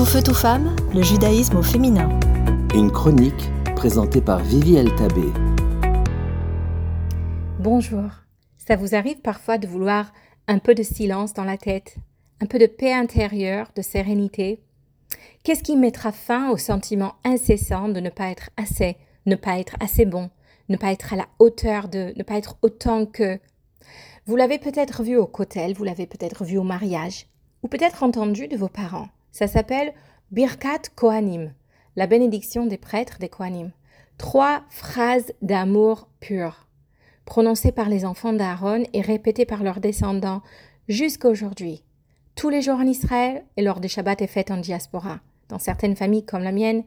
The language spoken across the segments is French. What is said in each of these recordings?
Tout feu, tout femme, le judaïsme au féminin. Une chronique présentée par Vivi Tabé. Bonjour. Ça vous arrive parfois de vouloir un peu de silence dans la tête, un peu de paix intérieure, de sérénité? Qu'est-ce qui mettra fin au sentiment incessant de ne pas être assez, ne pas être assez bon, ne pas être à la hauteur de, ne pas être autant que? Vous l'avez peut-être vu au cotel, vous l'avez peut-être vu au mariage, ou peut-être entendu de vos parents. Ça s'appelle Birkat Kohanim, la bénédiction des prêtres des Kohanim. Trois phrases d'amour pur, prononcées par les enfants d'Aaron et répétées par leurs descendants jusqu'à aujourd'hui. Tous les jours en Israël et lors des Shabbats et fêtes en diaspora. Dans certaines familles comme la mienne,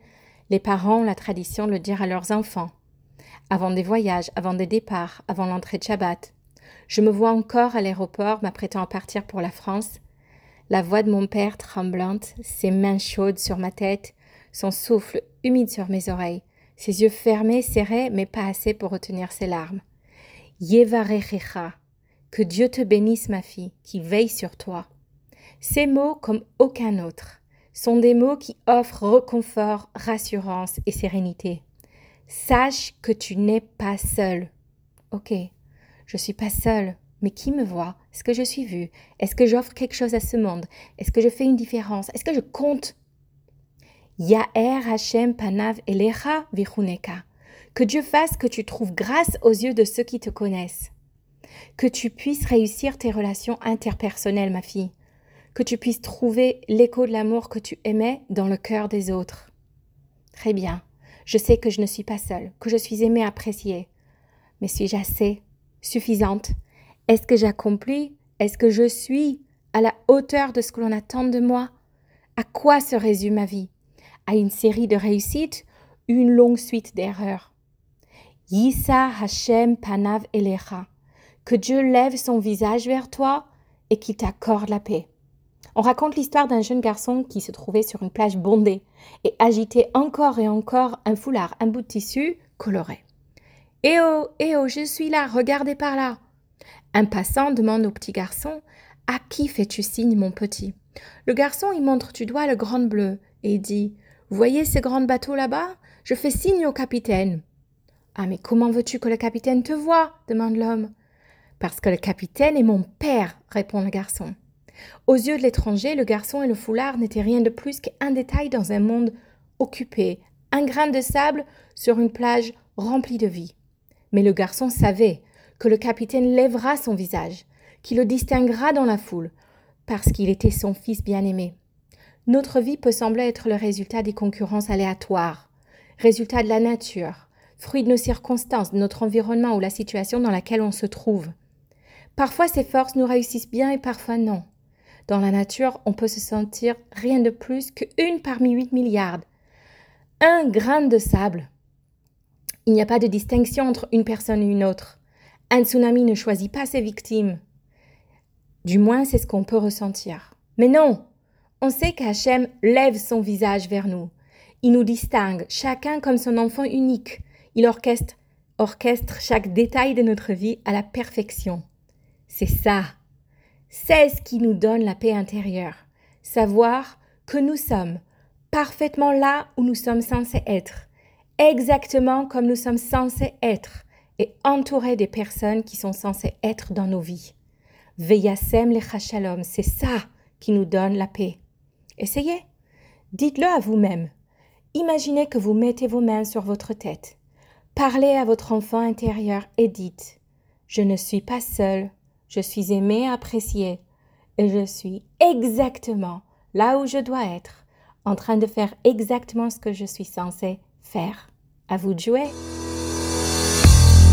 les parents ont la tradition de le dire à leurs enfants. Avant des voyages, avant des départs, avant l'entrée de Shabbat. Je me vois encore à l'aéroport m'apprêtant à partir pour la France la voix de mon père tremblante, ses mains chaudes sur ma tête, son souffle humide sur mes oreilles, ses yeux fermés, serrés, mais pas assez pour retenir ses larmes. Yevarechecha, que Dieu te bénisse, ma fille, qui veille sur toi. Ces mots, comme aucun autre, sont des mots qui offrent reconfort, rassurance et sérénité. Sache que tu n'es pas seule. Ok, je suis pas seule. Mais qui me voit? Est-ce que je suis vue? Est-ce que j'offre quelque chose à ce monde? Est-ce que je fais une différence? Est-ce que je compte? Ya'er Hashem Panav Elecha Vichuneka. Que Dieu fasse que tu trouves grâce aux yeux de ceux qui te connaissent. Que tu puisses réussir tes relations interpersonnelles, ma fille. Que tu puisses trouver l'écho de l'amour que tu aimais dans le cœur des autres. Très bien. Je sais que je ne suis pas seule, que je suis aimée, appréciée. Mais suis-je assez suffisante? Est-ce que j'accomplis? Est-ce que je suis à la hauteur de ce que l'on attend de moi? À quoi se résume ma vie? À une série de réussites Une longue suite d'erreurs Yissa Hashem Panav Elecha. Que Dieu lève son visage vers toi et qu'il t'accorde la paix. On raconte l'histoire d'un jeune garçon qui se trouvait sur une plage bondée et agitait encore et encore un foulard, un bout de tissu coloré. Eh oh, eh oh, je suis là, regardez par là. Un passant demande au petit garçon À qui fais-tu signe, mon petit? Le garçon y montre du doigt le grand bleu et dit Voyez ces grands bateaux là-bas? Je fais signe au capitaine. Ah, mais comment veux-tu que le capitaine te voie? demande l'homme. Parce que le capitaine est mon père, répond le garçon. Aux yeux de l'étranger, le garçon et le foulard n'étaient rien de plus qu'un détail dans un monde occupé, un grain de sable sur une plage remplie de vie. Mais le garçon savait que le capitaine lèvera son visage, qui le distinguera dans la foule, parce qu'il était son fils bien-aimé. Notre vie peut sembler être le résultat des concurrences aléatoires, résultat de la nature, fruit de nos circonstances, de notre environnement ou la situation dans laquelle on se trouve. Parfois ces forces nous réussissent bien et parfois non. Dans la nature, on peut se sentir rien de plus qu'une parmi huit milliards. Un grain de sable. Il n'y a pas de distinction entre une personne et une autre. Un tsunami ne choisit pas ses victimes. Du moins, c'est ce qu'on peut ressentir. Mais non, on sait qu'Hachem lève son visage vers nous. Il nous distingue, chacun comme son enfant unique. Il orchestre, orchestre chaque détail de notre vie à la perfection. C'est ça. C'est ce qui nous donne la paix intérieure. Savoir que nous sommes parfaitement là où nous sommes censés être, exactement comme nous sommes censés être, et entourer des personnes qui sont censées être dans nos vies. Veyasem le chashalom, c'est ça qui nous donne la paix. Essayez. Dites-le à vous-même. Imaginez que vous mettez vos mains sur votre tête. Parlez à votre enfant intérieur et dites Je ne suis pas seul, je suis aimé, apprécié, et je suis exactement là où je dois être, en train de faire exactement ce que je suis censé faire. À vous de jouer.